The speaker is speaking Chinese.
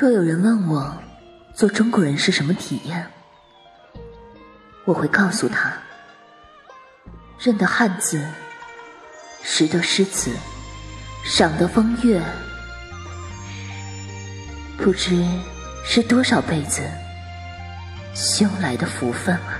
若有人问我做中国人是什么体验我会告诉他认得汉字识得诗词赏得风月不知是多少辈子修来的福分啊。